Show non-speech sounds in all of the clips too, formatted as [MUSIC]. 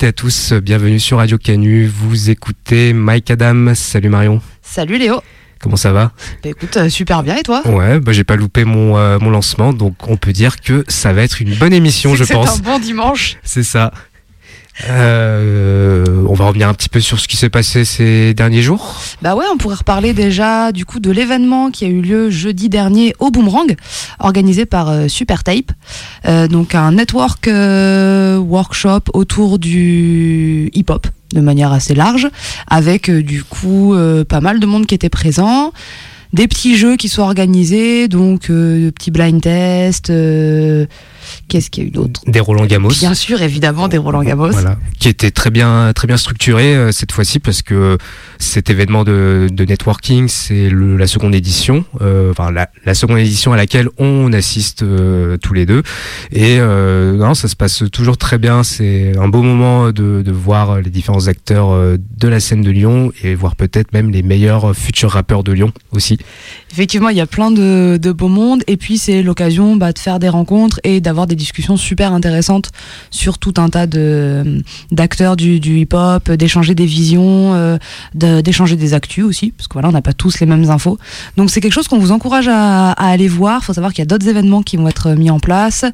Toutes et à tous, bienvenue sur Radio Canu. Vous écoutez Mike Adam. Salut Marion. Salut Léo. Comment ça va? Bah écoute, euh, super bien et toi? Ouais, bah j'ai pas loupé mon, euh, mon lancement, donc on peut dire que ça va être une bonne émission, je [LAUGHS] C'est pense. un bon dimanche. C'est ça. Euh, on va revenir un petit peu sur ce qui s'est passé ces derniers jours. Bah ouais, on pourrait reparler déjà du coup de l'événement qui a eu lieu jeudi dernier au Boomerang, organisé par euh, Supertape. Euh, donc un network euh, workshop autour du hip-hop de manière assez large, avec euh, du coup euh, pas mal de monde qui était présent. Des petits jeux qui sont organisés, donc euh, de petits blind tests. Qu'est-ce qu'il y a eu d'autre Des Roland Gamos. Bien sûr, évidemment, des Roland Gamos. Voilà, qui était très bien, très bien structuré euh, cette fois-ci parce que cet événement de, de networking, c'est le- la seconde édition, euh, enfin la, la seconde édition à laquelle on assiste euh, tous les deux. Et euh, non, ça se passe toujours très bien. C'est un beau moment de, de voir les différents acteurs euh, de la scène de Lyon et voir peut-être même les meilleurs futurs rappeurs de Lyon aussi. Effectivement, il y a plein de, de beaux mondes et puis c'est l'occasion bah, de faire des rencontres et d'avoir des discussions super intéressantes sur tout un tas de d'acteurs du, du hip-hop, d'échanger des visions, euh, de- d'échanger des actus aussi, parce que voilà, on n'a pas tous les mêmes infos. Donc c'est quelque chose qu'on vous encourage à, à aller voir. Il faut savoir qu'il y a d'autres événements qui vont être mis en place.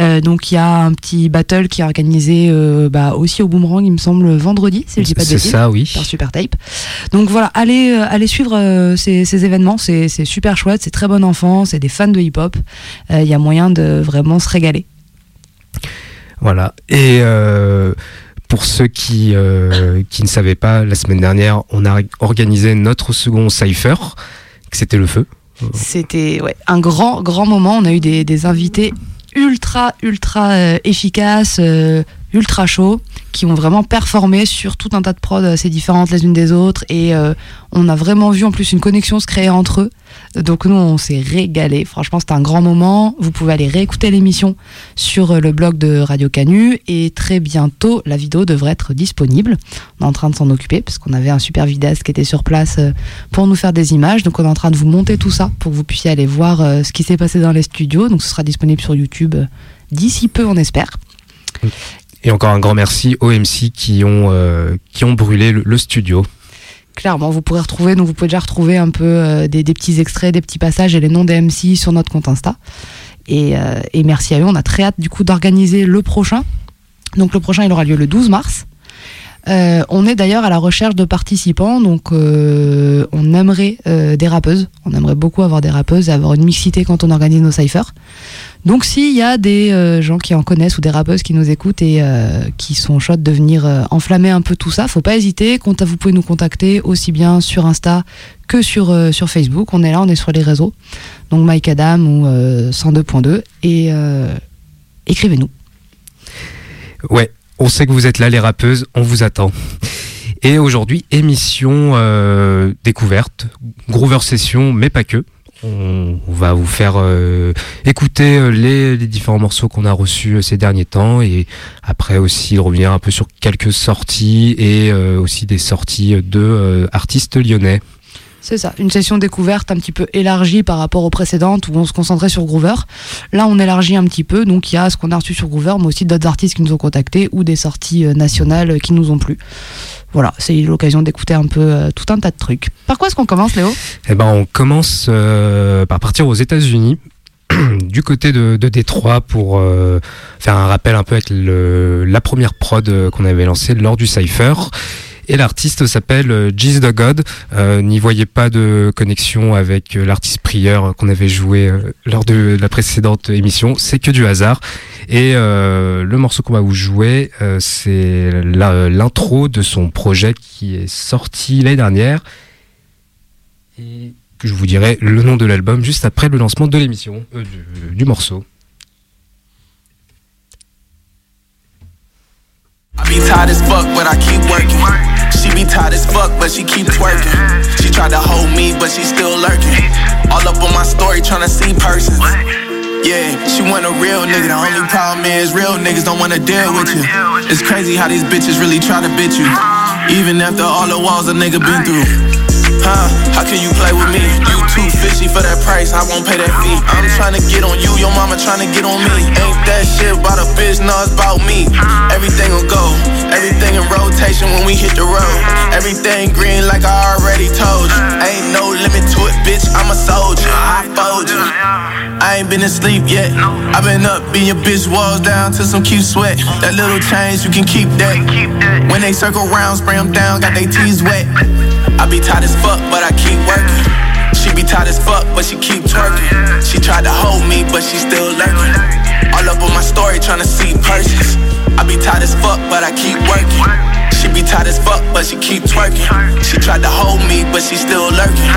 Euh, donc il y a un petit battle qui est organisé euh, bah, aussi au Boomerang, il me semble, vendredi, si je dis pas de C'est ça, oui. par Super Tape. Donc voilà, allez, euh, allez suivre euh, ces, ces événements, c'est super chouette, c'est très bon enfant, c'est des fans de hip-hop, Euh, il y a moyen de vraiment se régaler. Voilà. Et euh, pour ceux qui, euh, qui ne savaient pas, la semaine dernière, on a organisé notre second Cypher, c'était le feu. C'était un grand, grand moment, on a eu des, invités ultra, ultra euh, efficaces, ultra chauds, qui ont vraiment performé sur tout un tas de prods assez différentes les unes des autres, et euh, on a vraiment vu en plus une connexion se créer entre eux. Donc nous, on s'est régalé. Franchement, c'était un grand moment. Vous pouvez aller réécouter l'émission sur euh, le blog de Radio Canu et très bientôt, la vidéo devrait être disponible. On est en train de s'en occuper parce qu'on avait un super vidéaste qui était sur place euh, pour nous faire des images. Donc on est en train de vous monter tout ça pour que vous puissiez aller voir euh, ce qui s'est passé dans les studios. Donc ce sera disponible sur YouTube euh, d'ici peu, on espère. Et encore un grand merci aux MC qui ont, euh, qui ont brûlé le, studio. Clairement, vous pourrez retrouver, donc vous pouvez déjà retrouver un peu euh, des, des petits extraits, des petits passages et les noms des MC sur notre compte Insta. Et, euh, et merci à eux. On a très hâte du coup d'organiser le prochain. Donc le prochain, il aura lieu le 12 mars. Euh, on est d'ailleurs à la recherche de participants, donc euh, on aimerait euh, des rappeuses. On aimerait beaucoup avoir des rappeuses et avoir une mixité quand on organise nos cyphers. Donc s'il y a des gens qui en connaissent ou des rappeuses qui nous écoutent et qui sont chaudes de venir enflammer un peu tout ça, faut pas hésiter. Vous pouvez nous contacter aussi bien sur Insta que sur, sur Facebook. On est là, on est sur les réseaux. Donc Mike Adam ou euh, 102.2 et écrivez-nous. Ouais, on sait que vous êtes là, les rappeuses, on vous attend. Et aujourd'hui, émission euh, découverte, Groover Session, mais pas que. On, va vous faire euh, écouter euh, les, différents morceaux qu'on a reçus euh, ces derniers temps et après aussi revenir un peu sur quelques sorties et aussi des sorties de artistes lyonnais. C'est ça, une session découverte un petit peu élargie par rapport aux précédentes où on se concentrait sur Groover. Là, on élargit un petit peu, donc il y a ce qu'on a reçu sur Groover, mais aussi d'autres artistes qui nous ont contactés ou des sorties euh, nationales euh, qui nous ont plu. Voilà, c'est l'occasion d'écouter un peu euh, tout un tas de trucs. Par quoi est-ce qu'on commence, Léo? Eh ben, on commence par partir aux États-Unis, [CLEARS THROAT] du côté de, de Détroit, pour faire un rappel un peu avec la première prod qu'on avait lancée lors du Cypher. Et l'artiste s'appelle euh, Jeez the God. Euh, N'y voyez pas de connexion avec euh, l'artiste prieur euh, qu'on avait joué euh, lors de la précédente émission. C'est que du hasard. Et euh, le morceau qu'on va vous jouer, euh, c'est l'intro de son projet qui est sorti l'année dernière. Et que je vous dirai le nom de l'album juste après le lancement de l'émission, euh, du morceau. I be tired as fuck, but I keep working. She be tired as fuck, but she keep twerking. She tried to hold me, but she still lurking. All up on my story, tryna see persons. Yeah, she want a real nigga. The only problem is real niggas don't wanna deal with you. It's crazy how these bitches really try to bitch you. Even after all the walls a nigga been through. Huh? How can you play with me? You too fishy for that price, I won't pay that fee. I'm trying to get on you, your mama trying to get on me. Ain't that shit about a bitch, no, it's about me. Everything will go, everything in rotation when we hit the road. Everything green like I already told you. Ain't no limit to it, bitch, I'm a soldier. I fold you. I ain't been asleep yet. i been up, being your bitch walls down to some cute sweat. That little change, you can keep that. When they circle round, spray them down, got they tees wet. I be tired as fuck, but I keep working. She be tired as fuck, but she keep twerking. She tried to hold me, but she still lurking. All up on my story, trying to see purses. I be tired as fuck, but I keep working. Tight as fuck, but she keep twerking. She tried to hold me, but she still lurking.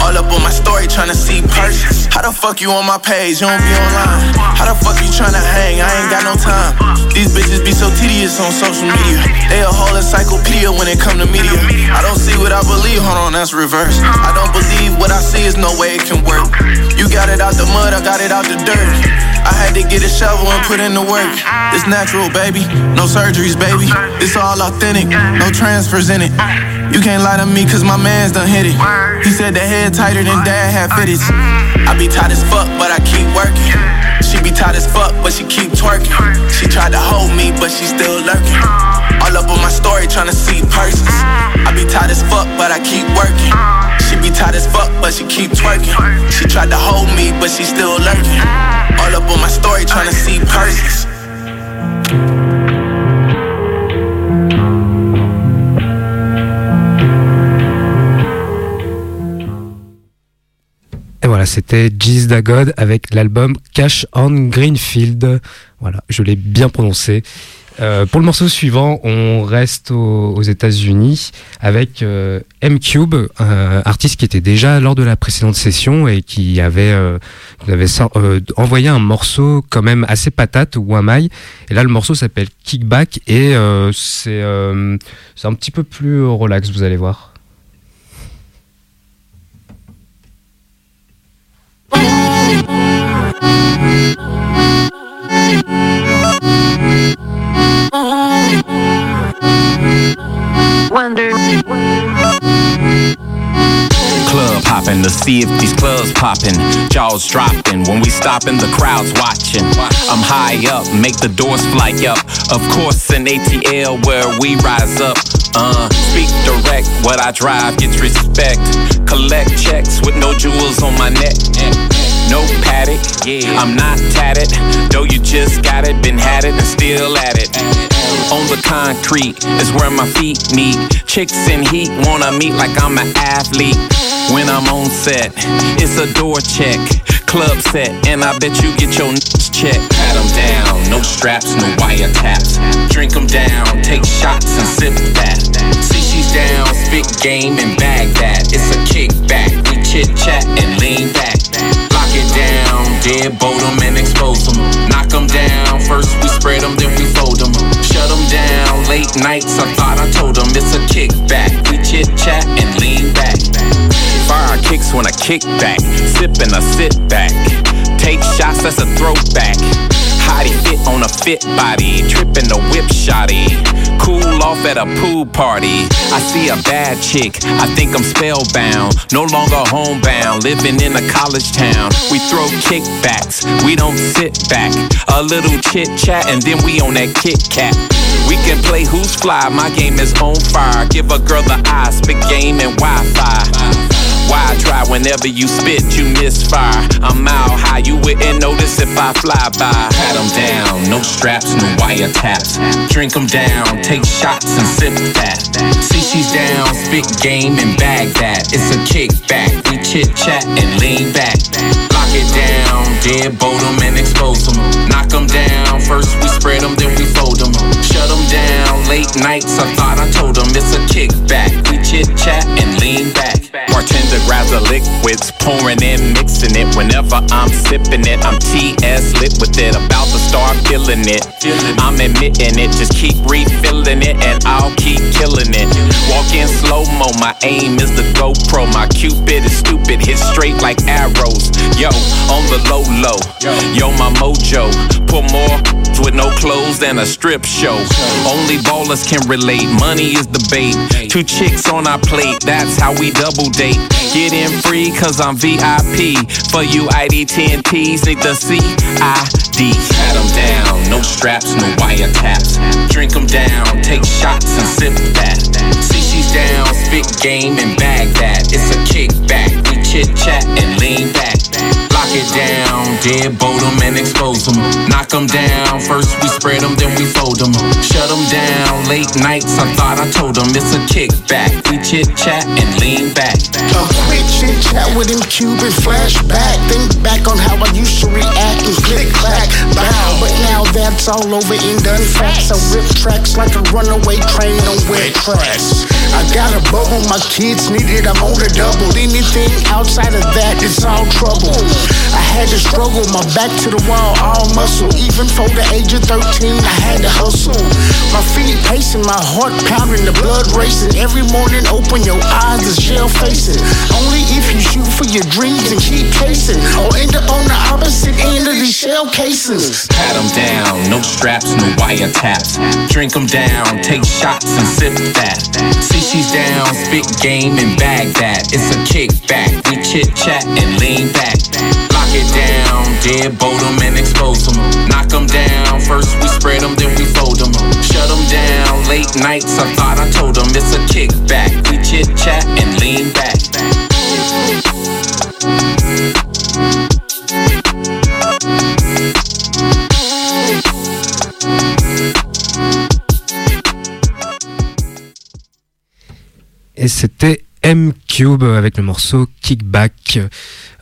All up on my story, trying to see purses. How the fuck you on my page? You don't be online. How the fuck you trying to hang? I ain't got no time. These bitches be so tedious on social media. They a whole encyclopedia when it come to media. I don't see what I believe. Hold on, that's reverse. I don't believe what I see is no way it can work. You got it out the mud, I got it out the dirt. I had to get a shovel and put in the work. It's natural, baby. No surgeries, baby. It's all authentic. No transfers in it. You can't lie to me cause my man's done hit it. He said the head tighter than dad had fitted. I be tight as fuck, but I keep working. She be tight as fuck, but she keep twerking. She tried to hold me, but she still lurking. All up on my story, trying to see purses. I be tight as fuck, but I keep working. She be tight as fuck, but she keep twerking. She tried to hold me, but she still lurking. All up on my story, trying to see purses. C'était Giz Dagod avec l'album Cash on Greenfield. Voilà, je l'ai bien prononcé. Euh, pour le morceau suivant, on reste aux, États-Unis avec euh, M-Cube, un artiste qui était déjà lors de la précédente session et qui avait, euh, avait envoyé un morceau quand même assez patate ou un mail. Et là, le morceau s'appelle Kickback et c'est un petit peu plus relax, vous allez voir. Wonder. Club hopping to see if these clubs popping. Jaws dropping when we stopping, the crowd's watching. I'm high up, make the doors fly up. Of course, in ATL where we rise up. Uh, speak direct, what I drive gets respect. Collect checks with no jewels on my neck. No paddock, I'm not tatted. Though you just got it, been had it and still at it. On the concrete is where my feet meet. Chicks in heat wanna meet like I'm an athlete. When I'm on set, it's a door check, club set, and I bet you get your check. Pat them down, no straps, no wiretaps. Drink them down, take shots and sip that. See she's down, spit game and bag that. It's a kickback, we chit chat and lean back. Lock it down, deadbolt them and expose them. Knock them down, first we spread them, then we. Shut them down, late nights, I thought I told them it's a kickback. We chit chat and lean back. Fire kicks when I kick back, sip and I sit back. Take shots, that's a throwback. Hottie fit on a fit body, tripping the whip shotty. Cool off at a pool party. I see a bad chick, I think I'm spellbound. No longer homebound, living in a college town. We throw kickbacks, we don't sit back. A little chit chat, and then we on that Kit Kat. We can play who's fly, my game is on fire. Give a girl the eye, spit game and Wi Fi. Why try whenever you spit, you misfire? I'm out high, you wouldn't notice if I fly by. Pat them down, no straps, no wiretaps. Drink them down, take shots and sip that. See, she's down, spit game and bag that. It's a kickback, we chit chat and lean back. It down, deadbolt them and expose them. Knock them down, first we spread them, then we fold them. Shut them down, late nights, I thought I told them it's a kickback. We chit chat and lean back. Bartender grabs the liquids, pouring in, mixing it. Whenever I'm sipping it, I'm TS lit with it. About to start feeling it. I'm admitting it, just keep refilling it, and I'll keep killing it. Walk in slow mo, my aim is the GoPro. My Cupid is stupid, hit straight like arrows. Yo, on the low low, yo, my mojo. Pour more with no clothes than a strip show. Only ballers can relate, money is the bait. Two chicks on our plate, that's how we double date. Get in free, cause I'm VIP. For you ID10Ts, need the CID. Pat them down, no straps, no wiretaps. Drink them down, take shots and sip that. See, she's down, spit game and bag that. It's a kickback, we chit chat and lean back. Lock it down, dead boat them and expose them. Knock them down, first we spread them, then we fold them. Shut them down, late nights, I thought I told them it's a kickback. We chit chat and lean back. A quick chit chat with him, Cuban flashback. Think back on how I used to react and flick clack, bow. But now that's all over and done facts. I rip tracks like a runaway train on wet tracks. I got a bubble, my kids need it, I'm on the double. Anything outside of that, it's all trouble. I had to struggle, my back to the wall, all muscle. Even for the age of 13, I had to hustle. My feet pacing, my heart pounding, the blood racing. Every morning, open your eyes, the shell facing. Only if you shoot for your dreams and keep chasing, or end up on the opposite end of these shell cases. Pat them down, no straps, no wiretaps. Drink them down, take shots and sip that. See, she's down, spit game and bag that. It's a kickback, we chit chat and lean back. It down, dead boat them and expose them. Knock them down, first we spread them, then we fold them. Shut them down, late nights, I thought I told them it's a kickback. We chit chat and lean back. Et c'était M-Cube avec le morceau Kickback.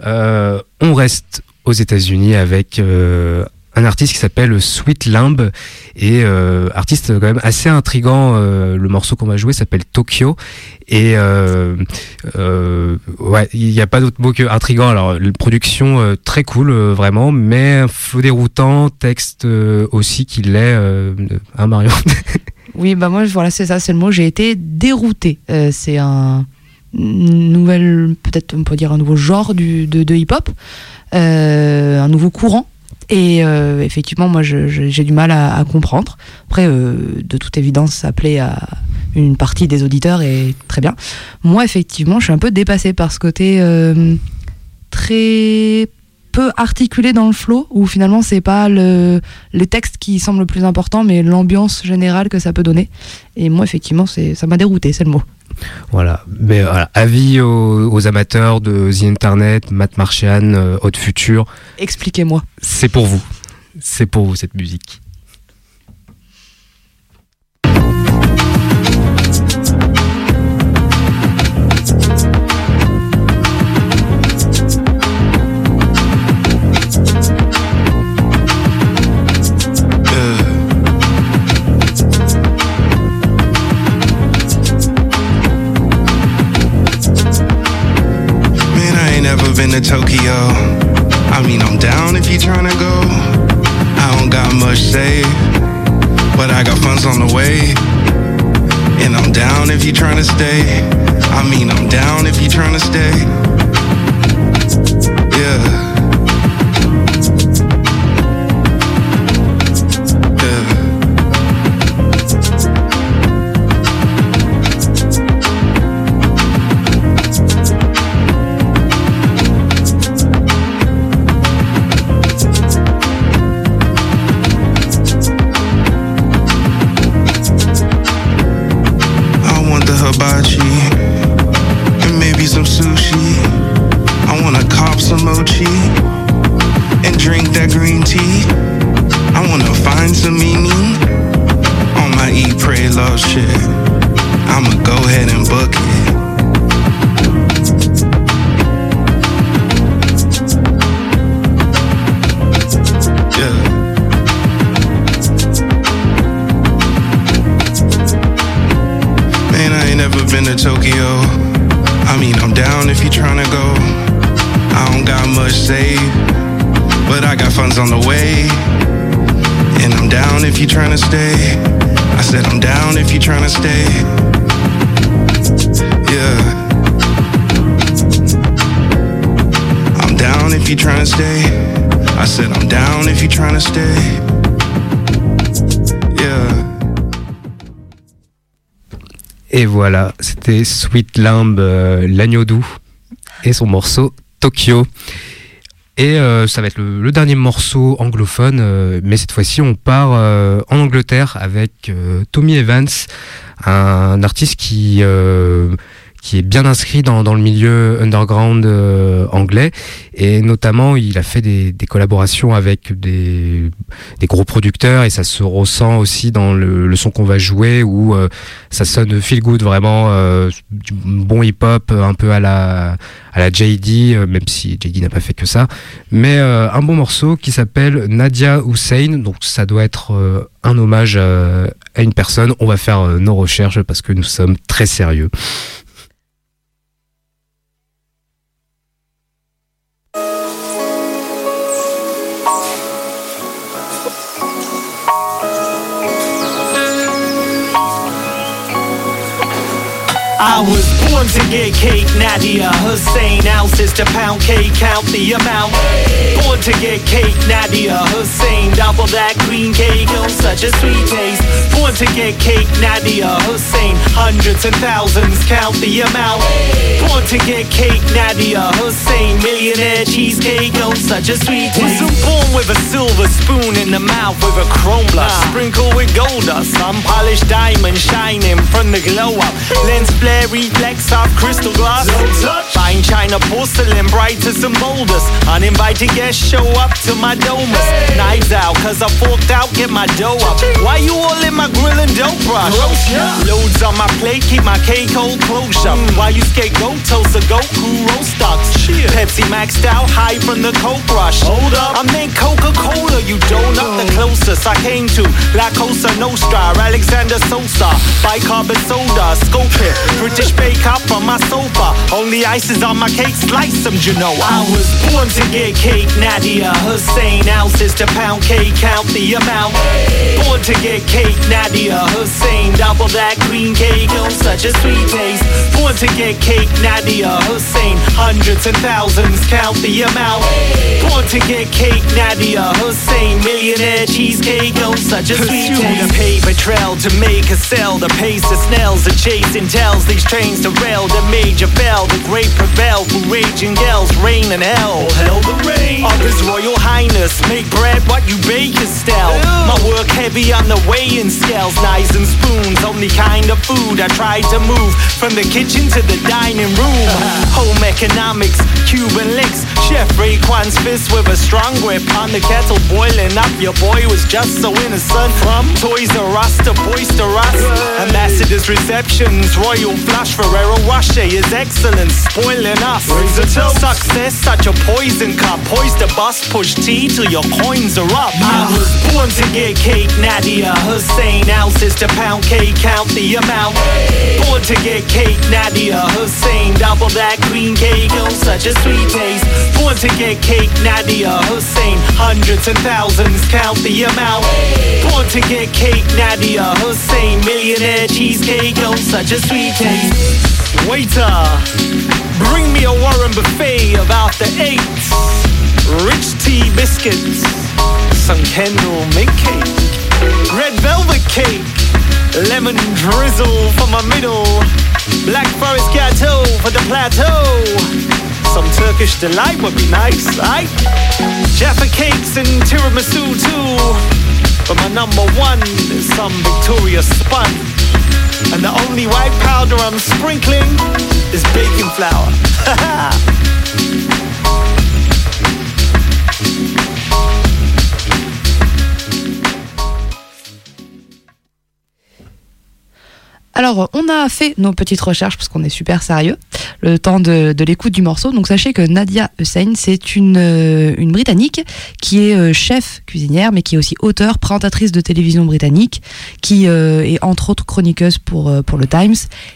Euh, on reste aux États-Unis avec euh, un artiste qui s'appelle Sweet Limb et euh, artiste quand même assez intrigant. Le morceau qu'on va jouer s'appelle Tokyo et ouais, il n'y a pas d'autre mot que intrigant. Alors, une production très cool, vraiment, mais un flot déroutant, texte aussi qui l'est, hein Marion [LAUGHS] Oui, bah moi, voilà, c'est ça, c'est le mot. J'ai été dérouté. C'est un nouvelle, peut-être on peut dire un nouveau genre du, de, hip-hop, euh, un nouveau courant. Et euh, effectivement, moi, j'ai du mal à, comprendre. Après, euh, de toute évidence, ça plaît à une partie des auditeurs et très bien. Moi, effectivement, je suis un peu dépassée par ce côté très peu articulé dans le flow, où finalement, c'est pas le, les textes qui semblent le plus important, mais l'ambiance générale que ça peut donner. Et moi, effectivement, ça m'a dérouté, c'est le mot. Voilà. Mais voilà, avis aux, aux amateurs de The Internet, Matt Marchian, euh, Haute Future, Expliquez-moi. c'est pour vous. C'est pour vous cette musique. Been to Tokyo. I mean, I'm down if you tryna go. I don't got much saved, but I got funds on the way. And I'm down if you tryna stay. I mean, I'm down if you tryna stay. Yeah. Yeah. Voilà, c'était Sweet Lamb, euh, l'agneau doux, et son morceau Tokyo. Et euh, ça va être le, dernier morceau anglophone, euh, mais cette fois-ci on part euh, en Angleterre avec Tommy Evans, un artiste qui qui est bien inscrit dans, dans le milieu underground euh, anglais. Et notamment il a fait des, des collaborations avec des, des gros producteurs et ça se ressent aussi dans le, le son qu'on va jouer où euh, ça sonne feel good vraiment euh, du bon hip hop un peu à la à la JD euh, même si JD n'a pas fait que ça. Mais euh, un bon morceau qui s'appelle Nadia Hussein. Donc ça doit être euh, un hommage à une personne. On va faire nos recherches parce que nous sommes très sérieux I was born to get cake, Nadia Hussein. Ounces to pound cake, count the amount. Born to get cake, Nadia Hussein. Double that green cake, oh, such a sweet taste. Born to get cake, Nadia Hussein. Hundreds and thousands, count the amount. Born to get cake, Nadia Hussein. Millionaire cheesecake, oh, such a sweet taste. Wasn't born with a silver spoon in the mouth with a chrome blush. Sprinkled with gold dust. Unpolished diamond shining from the glow up. Lens flare reflex off crystal glass. Fine china porcelain, bright as some boulders. Uninvited guests show up to my domus. Knives out, cause I forked out, get my dough up. Why you all in my grill and dope brush? Loads on my plate, keep my cake hold close up. Why you scapegoat, toast a Goku roast ducks. Pepsi maxed out, high from the coke rush. Hold up, I meant Coca-Cola, you don't donut the closest I came to. La Cosa Nostra, Alexander Sosa, bicarbonate soda, scope it. British bake on my sofa. Only ice is on my cake, slice some Genoa. I was born to get cake, Nadia Hussein. Ounces to pound cake, count the amount. Born to get cake, Nadia Hussein. Double that green cake, oh, such a sweet taste. Born to get cake, Nadia Hussein. Hundreds and thousands, count the amount. Born to get cake, Nadia Hussein. Millionaire cheesecake, oh, such a sweet taste. The paper trail to make a sell. The pace of snails, the chasing tells. These trains the major fell. The great prevail through raging gales, rain and hell. Hell the rain. Of His Royal Highness, make bread what you bake is stale. My work heavy on the weighing scales, knives and spoons. Only kind of food I tried to move from the kitchen to the dining room. [LAUGHS] Home economics, Cuban licks. Chef Raekwon's fist with a strong grip on the kettle boiling up. Your boy was just so innocent. From Toys R Us to Boys to Us. Ambassador's receptions, royal flush. Ferrero Rocher is excellence, spoiling us. Success, such a poison cup. Poise the bus, push T till your coins are up. I was born to get cake, Nadia Hussein. Ounces to pound cake, count the amount. Born to get cake, Nadia Hussein. Double that green cake, oh, such a sweet taste. Born to get cake, Nadia Hussein. Hundreds and thousands, count the amount. Born to get cake, Nadia Hussein. Millionaire cheesecake, oh, such a sweet taste. Waiter, bring me a Warren buffet of after eight. Rich tea biscuits, some Kendall mint cake, red velvet cake, lemon drizzle for my middle, black forest gâteau for the plateau. Some Turkish delight would be nice, right? Jaffa cakes and tiramisu too. But my number one is some Victoria spun. And the only white powder I'm sprinkling is baking flour. [LAUGHS] Alors, on a fait nos petites recherches parce qu'on est super sérieux, le temps de, l'écoute du morceau. Donc, sachez que Nadia Hussein, c'est une, euh, une Britannique qui est euh, chef cuisinière, mais qui est aussi auteure, présentatrice de télévision britannique, qui euh, est entre autres chroniqueuse pour, pour le Times.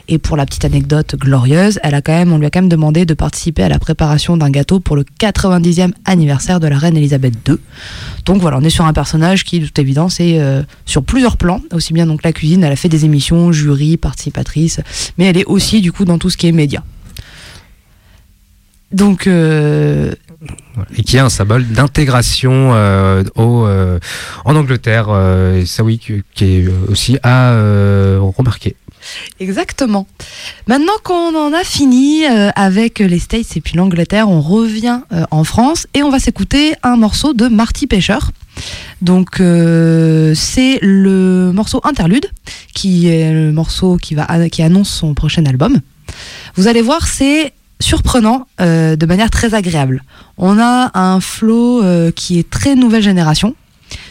Et pour la petite anecdote glorieuse, elle a quand même, on lui a quand même demandé de participer à la préparation d'un gâteau pour le 90e anniversaire de la reine Elisabeth II. Donc voilà, on est sur un personnage qui, de toute évidence, est sur plusieurs plans, aussi bien donc la cuisine, elle a fait des émissions, jury, participatrice, mais elle est aussi du coup dans tout ce qui est média. Donc, euh. Et qui est un symbole d'intégration euh, euh, en Angleterre. Et ça, oui, qui est aussi à remarquer. Exactement. Maintenant qu'on en a fini euh, avec les States et puis l'Angleterre, on revient euh, en France et on va s'écouter un morceau de Marty Pêcheur. Donc euh, c'est le morceau interlude qui est le morceau qui va qui annonce son prochain album. Vous allez voir, c'est surprenant de manière très agréable. On a un flow qui est très nouvelle génération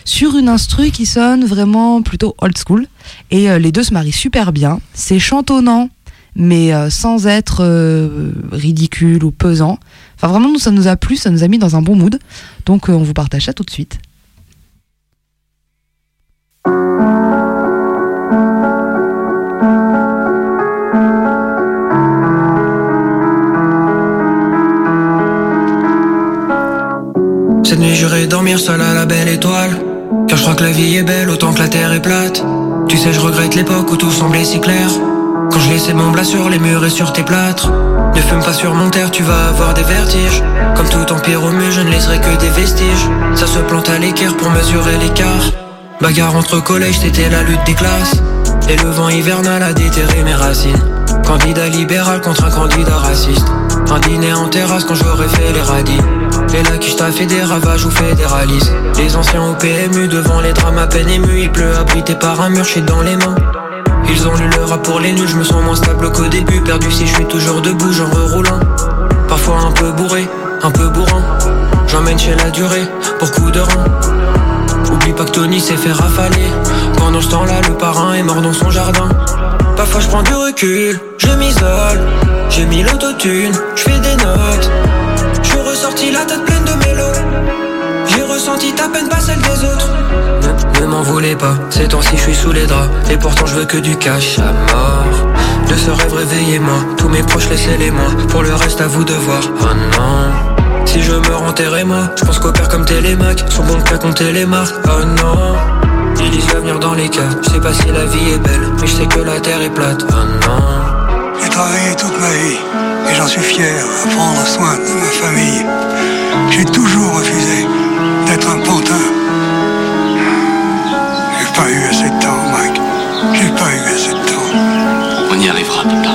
sur une instru qui sonne vraiment plutôt old school et euh, les deux se marient super bien. C'est chantonnant mais euh, sans être euh, ridicule ou pesant. Enfin vraiment nous ça nous a plu, ça nous a mis dans un bon mood. Donc on vous partage ça tout de suite. Nuit j'irai dormir seul à la belle étoile. Car je crois que la vie est belle autant que la terre est plate. Tu sais je regrette l'époque où tout semblait si clair. Quand je laissais mon blas sur les murs et sur tes plâtres. Ne fume pas sur mon terre tu vas avoir des vertiges. Comme tout empire au mur je ne laisserai que des vestiges. Ça se plante à l'équerre pour mesurer l'écart. Bagarre entre collèges c'était la lutte des classes. Et le vent hivernal a déterré mes racines. Candidat libéral contre un candidat raciste. Un dîner en terrasse quand j'aurais fait les radis Et là qui t'a fait des ravages ou fédéralise Les anciens au PMU devant les drames à peine émus Il pleut abrité par un mur, je dans les mains. Ils ont lu le rap pour les nuls, je me sens moins stable qu'au début. Perdu si je suis toujours debout, j'en reroulant Parfois un peu bourré, un peu bourrant J'emmène chez la durée, pour coup de rein. Oublie pas que Tony s'est fait rafaler. Pendant ce temps-là, le parrain est mort dans son jardin. Parfois je prends du recul, je m'isole. J'ai mis l'autotune, je fais des notes Ressorti la tête pleine de mélo. J'ai ressenti ta peine, pas celle des autres. Ne, ne m'en voulez pas, ces temps-ci je suis sous les draps. Et pourtant je veux que du cash. À mort De ce rêve réveillez-moi, tous mes proches laissez-les-moi Pour le reste à vous de voir, oh non. Si je meurs enterrez-moi, je pense qu'au père comme Télémac Sont bons qu'à compter les marques, oh non. Ils lisent l'avenir dans les cas. Je sais pas si la vie est belle, mais je sais que la terre est plate. Oh non. J'ai travaillé toute ma vie j'en suis fier à prendre soin de ma famille. J'ai toujours refusé d'être un pantin. J'ai pas eu assez de temps, Mike. J'ai pas eu assez de temps. On y arrivera, papa.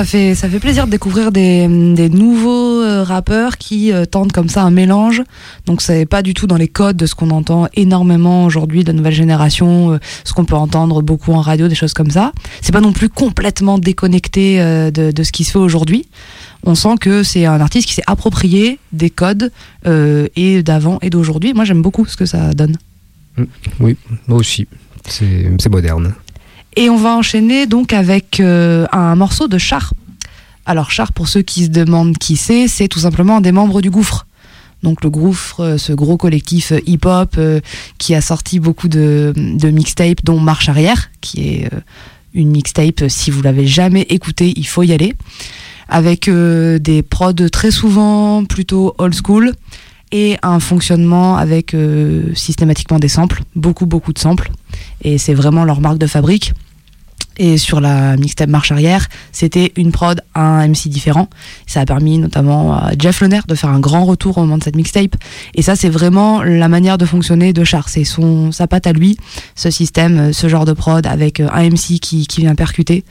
Ça fait, ça fait plaisir de découvrir des, des nouveaux euh, rappeurs qui euh, tentent comme ça un mélange. Donc c'est pas du tout dans les codes de ce qu'on entend énormément aujourd'hui de la nouvelle génération, euh, ce qu'on peut entendre beaucoup en radio, des choses comme ça. C'est pas non plus complètement déconnecté de, de ce qui se fait aujourd'hui. On sent que c'est un artiste qui s'est approprié des codes et d'avant et d'aujourd'hui. Moi j'aime beaucoup ce que ça donne. Oui, moi aussi. C'est moderne. Et on va enchaîner donc avec euh, un morceau de Char. Alors Char, pour ceux qui se demandent qui c'est, c'est tout simplement un des membres du Gouffre. Donc le Gouffre, euh, ce gros collectif euh, hip-hop qui a sorti beaucoup de, mixtapes, dont Marche Arrière, qui est une mixtape, si vous l'avez jamais écouté, il faut y aller. Avec des prods très souvent plutôt old school et un fonctionnement avec systématiquement des samples, beaucoup beaucoup de samples. Et c'est vraiment leur marque de fabrique. Et sur la mixtape Marche Arrière, c'était une prod, un MC différent. Ça a permis notamment à Jeff Lener de faire un grand retour au moment de cette mixtape. Et ça, c'est vraiment la manière de fonctionner de Char. C'est son, sa patte à lui, ce système, ce genre de prod avec euh, un MC qui, qui vient percuter.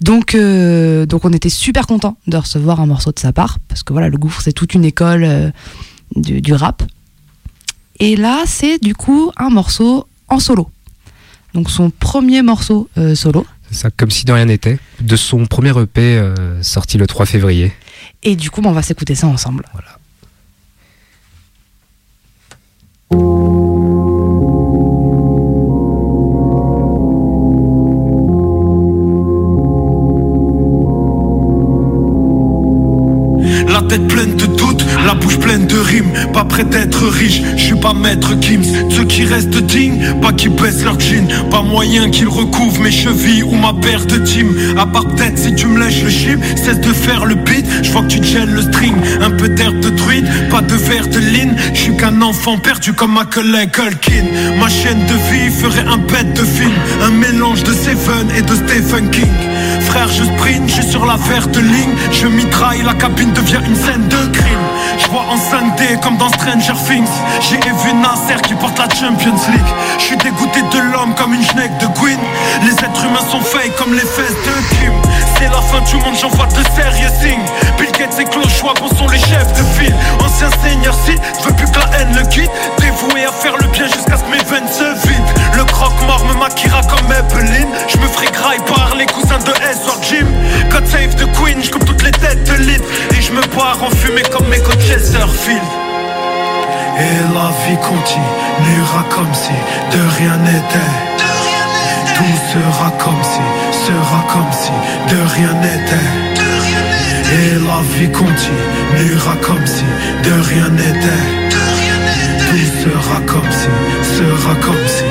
Donc, euh, donc on était super content de recevoir un morceau de sa part. Parce que voilà, le gouffre, c'est toute une école euh, du, du rap. Et là, c'est du coup un morceau en solo. Donc son premier morceau euh, solo. C'est ça, comme si de rien n'était, de son premier EP euh, sorti le 3 février. Et du coup, bah, on va s'écouter ça ensemble. Voilà. Pas maître Gims. Ceux qui restent dignes, pas qui baissent leur jean Pas moyen qu'ils recouvrent mes chevilles ou ma paire de team À part peut-être si tu me lèches le chip Cesse de faire le beat, je vois que tu gèles le string. Un peu d'air de druide, pas de verre de ligne qu'un enfant perdu comme ma collègue Culkin. Ma chaîne de vie ferait un bête de film Un mélange de Seven et de Stephen King. Frère je sprint, je suis sur la verte ligne. Je mitraille, la cabine devient une scène de crime. Je vois en 5D comme dans Stranger Things. J'ai vu Nasser qui porte la Champions League. Je suis dégoûté de l'homme comme une schneck de Gwyn. Les êtres humains sont fake comme les fesses de Kim C'est la fin du monde, j'envoie de sérieux signes Bill Gates et Klaus Schwab on sont les chefs de file. Ancien seigneur si, je veux plus que la haine le quitte Dévoué à faire le bien jusqu'à ce que mes veines se vident. Le croque-mort me maquillera comme Maybelline Je me ferai graille par les cousins de S or Jim. God save the Queen, je coupe toutes les têtes de lit Et je me pars en fumée comme mes coachs Chesterfield Et la vie continuera comme si de rien n'était Tout sera comme si, sera comme si de rien n'était. Et la vie continuera comme si de rien n'était. Tout sera comme si, sera comme si.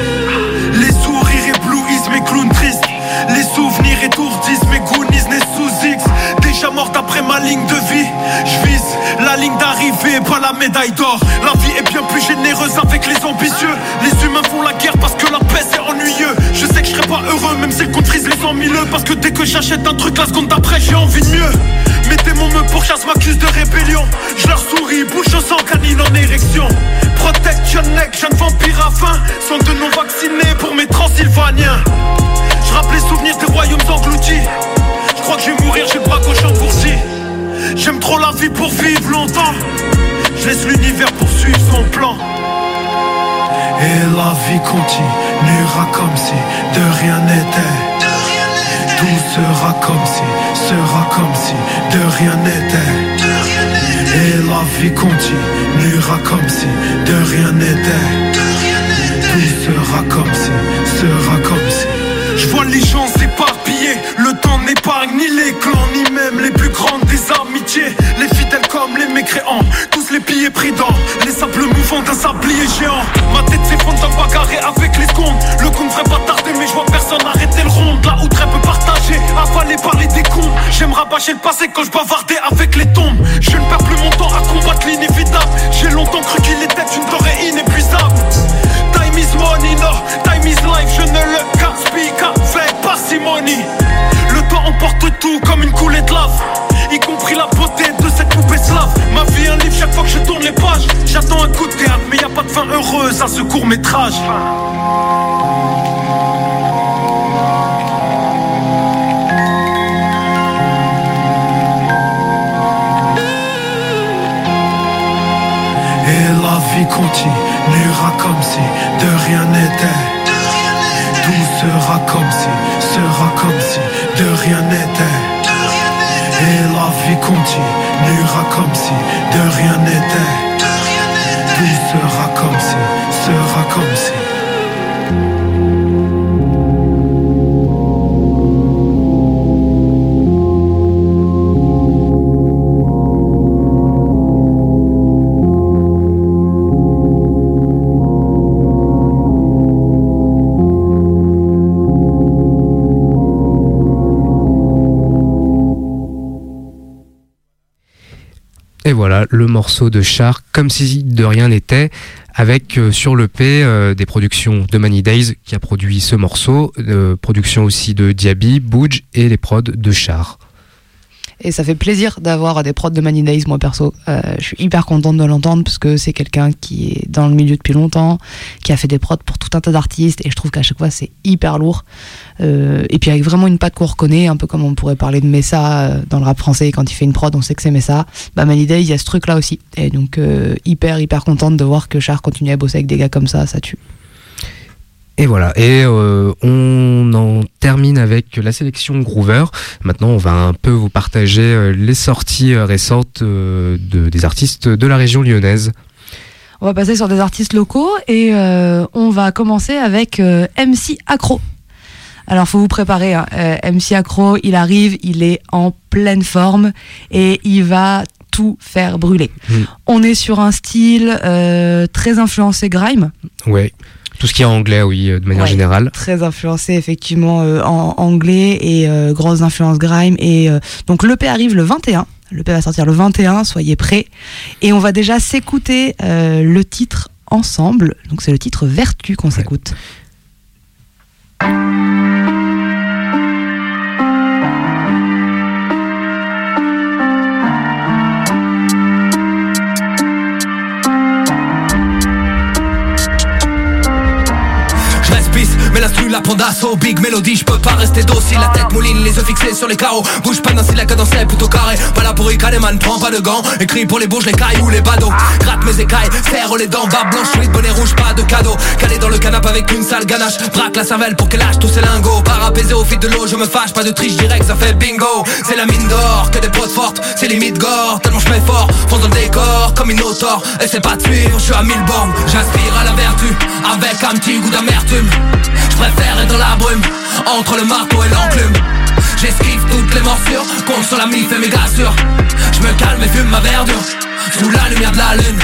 Les sourires éblouissent mes clowns tristes. Les souvenirs étourdissent mes goonies nés sous X. Déjà morte après ma ligne de vie Je vise la ligne d'arrivée, pas la médaille d'or. La vie est bien plus généreuse avec les ambitieux. Les humains font la guerre parce que la paix c'est ennuyeux sais que je serai pas heureux même si le compte frise les 100 000 Parce que dès que j'achète un truc la seconde d'après j'ai envie de mieux. Mettez mon me pour chasse m'accuse de rébellion. Je leur souris, bouche au sang, canine en érection. Protection neck, jeune vampire à faim. Sont de non vaccinés pour mes transylvaniens. Je rappelle les souvenirs des royaumes engloutis. Je crois que je vais mourir, j'ai bras gauche engourdi. J'aime trop la vie pour vivre longtemps. Je laisse l'univers poursuivre son plan Et la vie continuera comme si de rien n'était. Tout sera comme si, sera comme si de rien n'était. Et la vie continuera comme si de rien n'était. Tout sera comme si, sera comme si je vois les gens s'éparpiller, le temps n'épargne ni les clans, ni même les plus grandes des amitiés. Les fidèles comme les mécréants, tous les pieds pris dans les sables mouvants d'un sablier géant. Ma tête s'effondre dans le bagarré avec les secondes. Le coup ne ferait pas tarder, mais je vois personne arrêter le rond. Là où très peu partagé, avalé par les décombres. J'aime rabâcher le passé quand je bavardais avec les tombes. Je ne perds plus mon temps à combattre court métrage. Et la vie continuera comme si de rien n'était. Tout sera comme si, sera comme si de rien n'était. Et la vie continuera comme si de rien n'était. Tout sera comme si, Et voilà, le morceau de Char, comme si de rien n'était, avec euh, sur le P euh, des productions de Many Days qui a produit ce morceau, euh, production aussi de Diaby, Bouge et les prods de Char. Et ça fait plaisir d'avoir des prods de Many Days, moi perso. Euh, je suis hyper contente de l'entendre parce que c'est quelqu'un qui est dans le milieu depuis longtemps, qui a fait des prods pour tout un tas d'artistes et je trouve qu'à chaque fois c'est hyper lourd. Euh, et puis avec vraiment une patte qu'on reconnaît, un peu comme on pourrait parler de Messa euh, dans le rap français, quand il fait une prod, on sait que c'est Messa. Bah Many Days, il y a ce truc là aussi. Et donc hyper, hyper contente de voir que Char continue à bosser avec des gars comme ça, ça tue. Et voilà, et euh, on en termine avec la sélection Groover. Maintenant, on va un peu vous partager euh, les sorties euh, récentes de, des artistes de la région lyonnaise. On va passer sur des artistes locaux et euh, on va commencer avec euh, MC Accro. Alors, faut vous préparer. hein. Euh, MC Accro, il arrive, il est en pleine forme et il va tout faire brûler. Mm. On est sur un style très influencé grime, Ouais, tout ce qui est anglais, oui, euh, de manière Ouais. générale. très influencé effectivement euh, en anglais et euh, grosse influence grime. Et euh, donc l'EP arrive le 21. L'EP va sortir le 21, soyez prêts. Et on va déjà s'écouter le titre ensemble. Donc c'est le titre Vertu qu'on s'écoute. La prend d'assaut Big Melody, je peux pas rester docile. La tête mouline, les yeux fixés sur les carreaux. Bouge pas d'un si la cadence est plutôt carré Pas là pour ricaner man, prends pas de gants. Écrit pour les bourges, les cailles ou les badauds. Gratte mes écailles, serre les dents. Barbe blanche, suite, bonnet rouge, pas de cadeau. Calé dans le canapé avec une sale ganache. Braque la cervelle pour qu'elle lâche tous ses lingots. Par apaiser au fil de l'eau, je me fâche Pas de triche direct, ça fait bingo. C'est la mine d'or, que des potes fortes C'est limite gore, tellement je mets fort Fonce dans le décor, comme une autor Et c'est pas de je suis à mille bornes. J'aspire à la vertu, avec un petit goût d'amertume. Je être dans la brume Entre le marteau et l'enclume. J'esquive toutes les morsures Compte sur la mif et mes sûr Je me calme et fume ma verdure Sous la lumière de la lune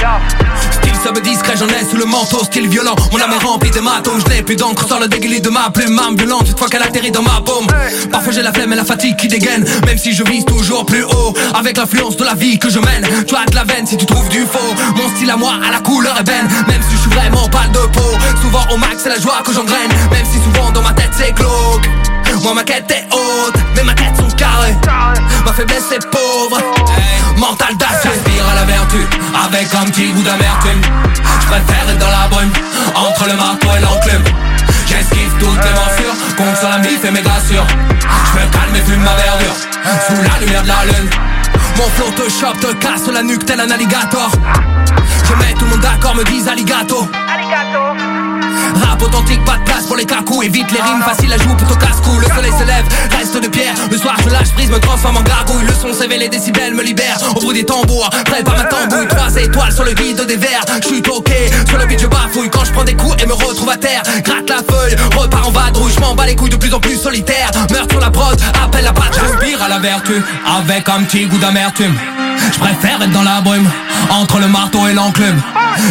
Sub discret j'en ai sous le manteau Style violent. Mon âme est remplie d'hématomes Je n'ai plus d'encre sur le déguilis de ma plume Âme violente une fois qu'elle atterrit dans ma paume Parfois j'ai la flemme et la fatigue qui dégaine. Même si je vise toujours plus haut Avec l'influence de la vie que je mène. Tu as de la veine si tu trouves du faux. Mon style à moi à la couleur ébène. Même si je suis vraiment pas de peau Souvent au max c'est la joie que j'engraine. Même si souvent dans ma tête c'est glauque Moi ma quête est haute Mais ma tête sont carrées. Ma faiblesse est pauvre. Mental d'acier J'aspire à la vertu Avec un petit goût d'amertume Je préfère être dans la brume Entre le marteau et l'enclume. J'esquive toutes les morsures Compte sur la mif et mes grassures. Je me calme et fume ma verdure Sous la lumière de la lune. Mon flow te te casse la nuque tel un alligator. Je mets tout le monde d'accord, me disent alligato Rap authentique, pas de place pour les cacous. Évite les rimes faciles à jouer plutôt casse-cou. Le soleil se lève, reste de pierre. Le soir je lâche prise, me transforme en gargouille. Le son s'éveille, les décibels me libèrent. Au bout des tambours, prêt par ma tambouille. Trois étoiles sur le guide des verres. Je suis toqué, sur le beat je bafouille. Quand je prends des coups et me retrouve à terre Gratte la feuille, repars en vadrouille Je m'en bats les couilles de plus en plus solitaire. Meurtre sur la prod, appelle la patte J'aspire à la vertu, avec un petit goût d'amertume je préfère être dans la brume Entre le marteau et l'enclume.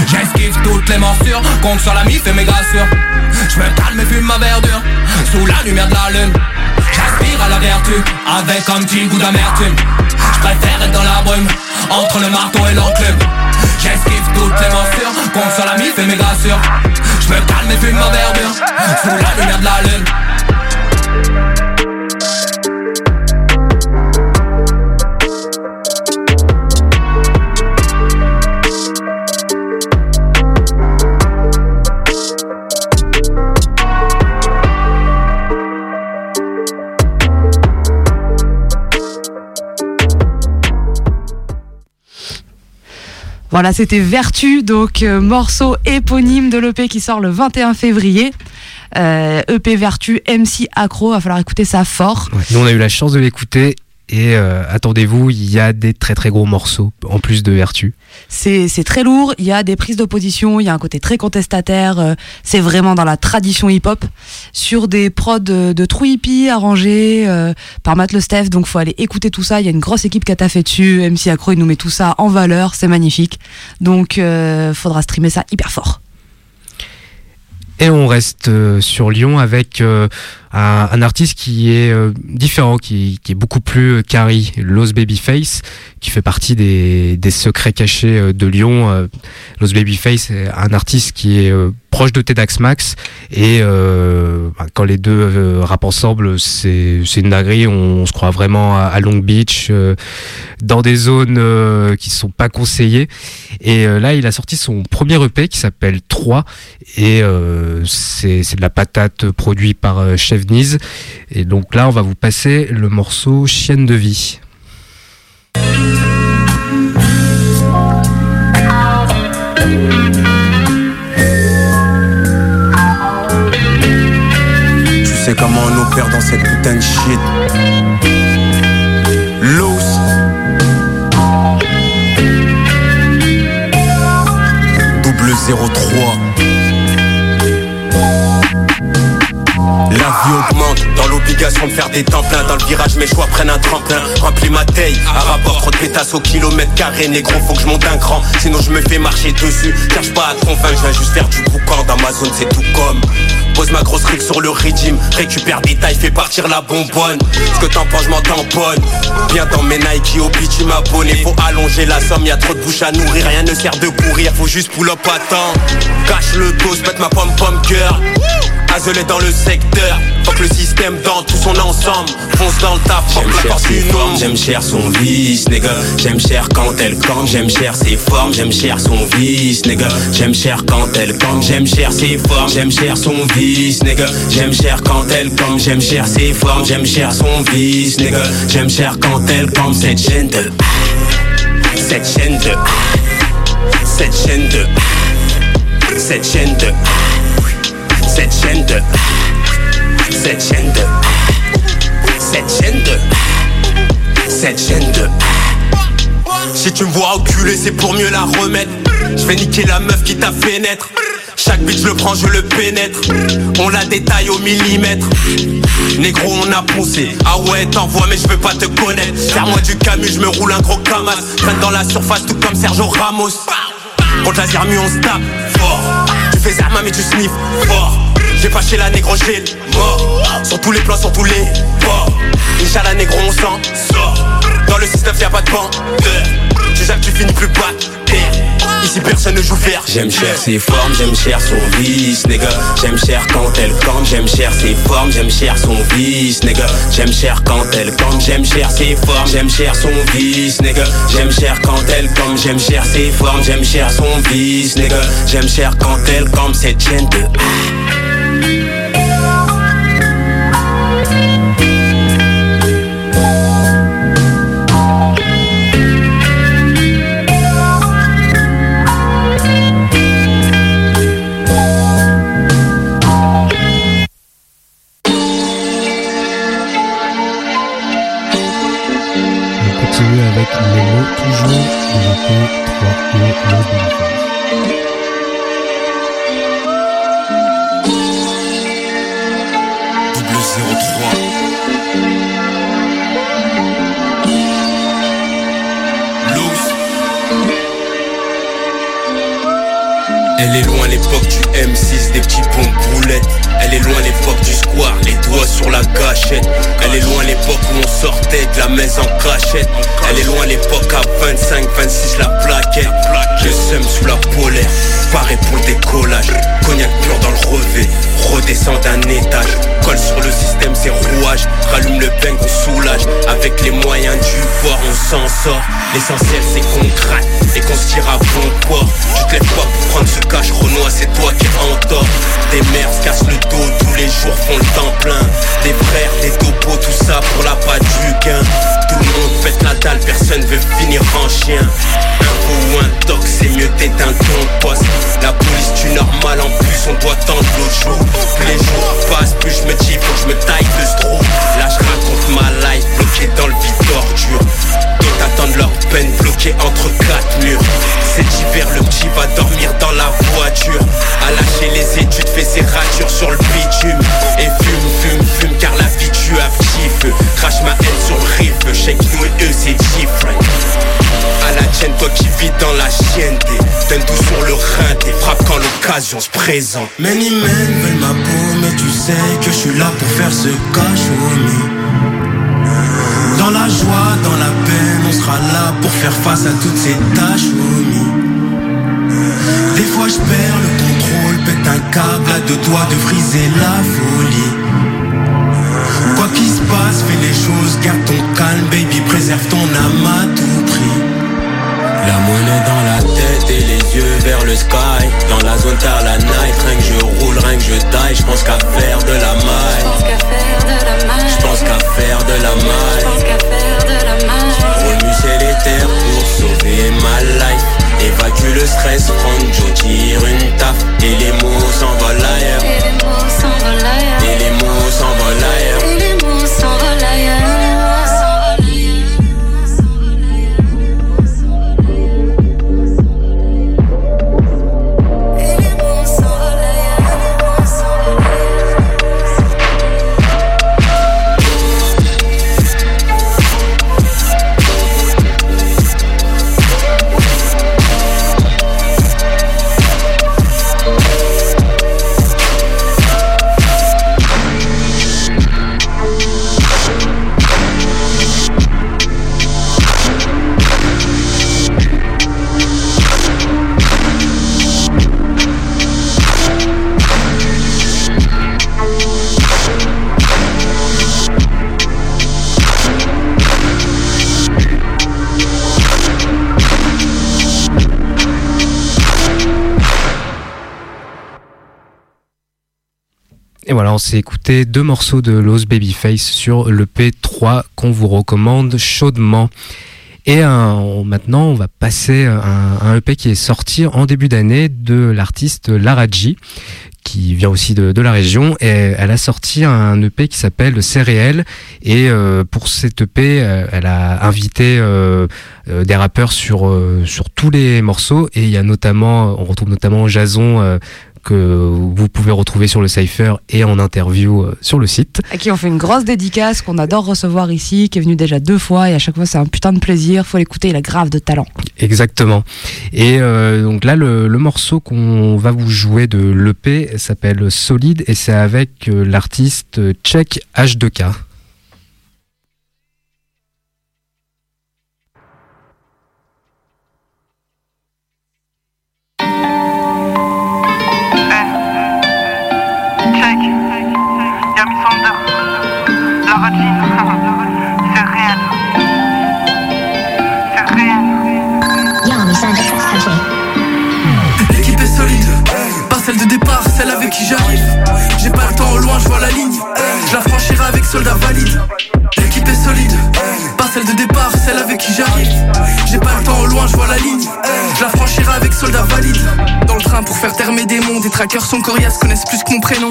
J'esquive toutes les morsures Compte sur la mif et mes grassures. Je me calme et fume ma verdure Sous la lumière de la lune. J'aspire à la vertu Avec un petit goût d'amertume. Je préfère être dans la brume Entre le marteau et l'enclume. J'esquive toutes les morsures Compte sur la mif et mes grassures. Je me calme et fume ma verdure Sous la lumière de la lune Voilà, c'était Vertu, donc euh, morceau éponyme de l'EP qui sort le 21 février. Euh, EP Vertu, MC Accro, va falloir écouter ça fort. Nous, on a eu la chance de l'écouter. Et euh, attendez-vous, il y a des très très gros morceaux, en plus de Vertu. C'est très lourd, il y a des prises d'opposition, il y a un côté très contestataire, euh, c'est vraiment dans la tradition hip-hop, sur des prods de, de true hippie arrangés euh, par Matt Le Steph, donc faut aller écouter tout ça, il y a une grosse équipe qui a taffé dessus, MC Accro il nous met tout ça en valeur, c'est magnifique, donc faudra streamer ça hyper fort. Et on reste sur Lyon avec un, un artiste qui est euh, différent, qui, qui est beaucoup plus euh, carry, Los Babyface, qui fait partie des, des secrets cachés euh, de Lyon. Los Babyface est un artiste qui est proche de Tedax Max et euh, bah, quand les deux rappent ensemble, c'est une dinguerie. On, se croit vraiment à, Long Beach, euh, dans des zones qui sont pas conseillées. Et là, il a sorti son premier EP qui s'appelle 3 et c'est de la patate produit par euh, Niz. Et donc là, on va vous passer le morceau Chienne de vie. cette putain de shit. Loose. Double 03. La vie augmente l'obligation de faire des temps pleins Dans le virage mes choix prennent un tremplin. Remplis ma taille, à rapport trop de pétasses au kilomètre carré. Négro faut que je monte un cran Sinon je me fais marcher dessus. Cherche pas à te convaincre, je viens juste faire du boucan. Dans ma zone c'est tout comme. Pose ma grosse rigue sur le régime. Récupère des tailles, fais partir la bonbonne. Ce que t'en penses, je m'en tamponne. Viens dans mes Nike au tu m'abonnes. Faut allonger la somme, y a trop de bouche à nourrir. Rien ne sert de courir, faut juste pull up à temps. Cache le dos, pète ma pomme pomme cœur. Azelé dans le secteur. Fuck le système dans tout son ensemble Fonce dans le taf, J'aime cher ses formes, j'aime cher son vice, nigga. J'aime cher quand elle campe, j'aime cher ses formes, j'aime cher son vice, nigga. J'aime cher quand elle campe, j'aime cher ses formes, j'aime cher son vice, nigga. J'aime cher quand elle campe, j'aime cher ses formes, j'aime cher son vice, nigga. J'aime cher quand elle campe cette chaîne de cette chaîne de cette chaîne de cette chaîne de cette chaîne de cette chaîne de cette chaîne de cette chaîne de Si tu me vois enculer c'est pour mieux la remettre. Je vais niquer la meuf qui t'a fait naître. Chaque bitch le prends, je le pénètre. On la détaille au millimètre. Négro on a poncé Ah ouais t'envoies mais je veux pas te connaître. Serre-moi du camus, je me roule un gros camas Traîne dans la surface tout comme Sergio Ramos. Contre la zermue on se tape fort. Tu fais Zerma mais tu sniffes fort. J'ai pas chez la négro j'ai mort Sur tous les plans, sur tous les bords Inch'Allah négro on s'en sort Dans le système y'a pas de banc Tu que tu finis plus bas Ici personne ne joue vert J'aime cher ses formes, j'aime cher son vice, nigga. J'aime cher quand elle campe, j'aime cher ses formes, j'aime cher son vice, nigga. J'aime cher quand elle campe, j'aime cher ses formes, j'aime cher son vice, nigga. J'aime cher quand elle campe, j'aime cher ses formes, j'aime cher son vice, nigga. J'aime cher quand elle campe cette chaîne de sur la gâchette. Elle est loin l'époque où on sortait de la maison en cachette. Elle est loin l'époque à 25, 26 la Je sème sous la polaire, paré pour le décollage. Cognac pur dans le revêt, redescend d'un étage. Colle sur le système, ses rouages. Rallume le bang, on soulage. Avec les moyens du bord, on s'en sort. L'essentiel c'est qu'on gratte et qu'on se tire à bon port. Tu te lèves pas pour prendre ce cash, Renoir, c'est toi qui es en tort. Des mères se cassent le dos, tous les jours font le temps plein. Des frères, des topos, tout ça pour la patte du gain. Tout le monde pète la dalle, personne veut finir en chien. Un toc, c'est mieux d'éteindre ton poste. La police tu normal, en plus on doit tendre l'autre jour. Plus les jours passent, plus je me dis, faut que je me taille le straw. Là je raconte ma life, bloqué dans le vide d'ordure. D'autres attendent leur peine, bloqué entre quatre murs. Cet hiver, le petit va dormir dans la voiture. À lâcher les études, fait ses ratures sur le bitume. Quand l'occasion se présente. Men veulent ma peau, mais tu sais que je suis là pour faire ce cash. Dans la joie, dans la peine, on sera là pour faire face à toutes ces tâches. Des fois je perds le contrôle, pète un câble à deux doigts de friser la folie. Quoi qu'il se passe, fais les choses, garde ton calme, baby, préserve ton âme à tout prix. La monnaie dans la tête et les yeux vers le sky. Dans la zone tard la night Rien que je roule, rien que je taille. Je pense qu'à faire de la maille. Je pense qu'à faire de la maille. Remuser les terres pour sauver ma life. Évacue le stress, prendre Joe, tire une taf. Et les mots s'envolent ailleurs Et les mots s'envolent ailleurs on s'est écouté deux morceaux de Los Babyface sur le P3 qu'on vous recommande chaudement. Et maintenant, on va passer à un, EP qui est sorti en début d'année de l'artiste Laraji, qui vient aussi de, la région. Et elle a sorti un EP qui s'appelle réel. Et euh, pour cet EP, euh, elle a invité euh, des rappeurs sur sur tous les morceaux. Et il y a notamment, on retrouve notamment Jason que vous pouvez retrouver sur le Cypher et en interview euh, sur le site. À qui on fait une grosse dédicace qu'on adore recevoir ici, qui est venu déjà deux fois et à chaque fois c'est un putain de plaisir, faut l'écouter, il a grave de talent. Exactement. Et euh, donc là le, morceau qu'on va vous jouer de l'EP s'appelle Solide et c'est avec euh, l'artiste tchèque H2K. Soldat valide. L'équipe est solide, pas celle de départ, celle avec qui j'arrive. J'ai pas le temps au loin, je vois la ligne. Je la franchirai avec soldat valide. Dans le train pour faire taire mes démons, des trackers sont coriaces, connaissent plus que mon prénom.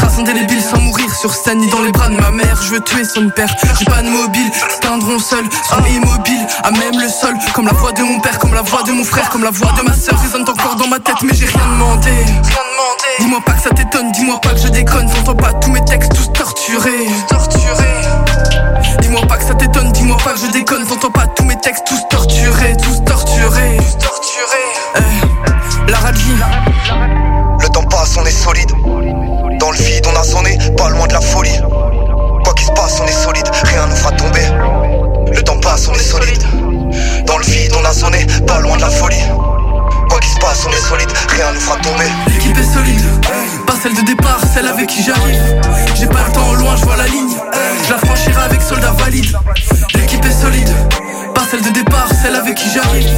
Trace indélébile sans mourir sur scène ni dans les bras de ma mère. Je veux tuer son père, j'ai pas de mobile, teindront seul, sont immobile, à même le sol. Comme la voix de mon père, comme la voix de mon frère, comme la voix de ma soeur résonne encore dans ma tête, mais j'ai rien demandé. Dis-moi pas que ça t'étonne, dis-moi pas que je déconne, j'entends pas tous mes textes tous torturés. Torturés. Dis-moi pas que ça t'étonne, dis-moi pas que je déconne, j'entends pas tous mes textes tous torturés, tous torturés. torturés. Eh, la radie. Le temps passe, on est solide. Dans le vide, on a sonné, pas loin de la folie. Quoi qu'il se passe, on est solide, rien nous fera tomber. Le temps passe, on est solide. Dans le vide, on a sonné, pas loin de la folie. Quoi qu'il se passe, on est solide, rien nous fera tomber. L'équipe est solide, pas celle de départ, celle avec qui j'arrive. J'ai pas le temps au loin, je vois la ligne. Je la franchirai avec soldat valide. L'équipe est solide, pas celle de départ, celle avec qui j'arrive.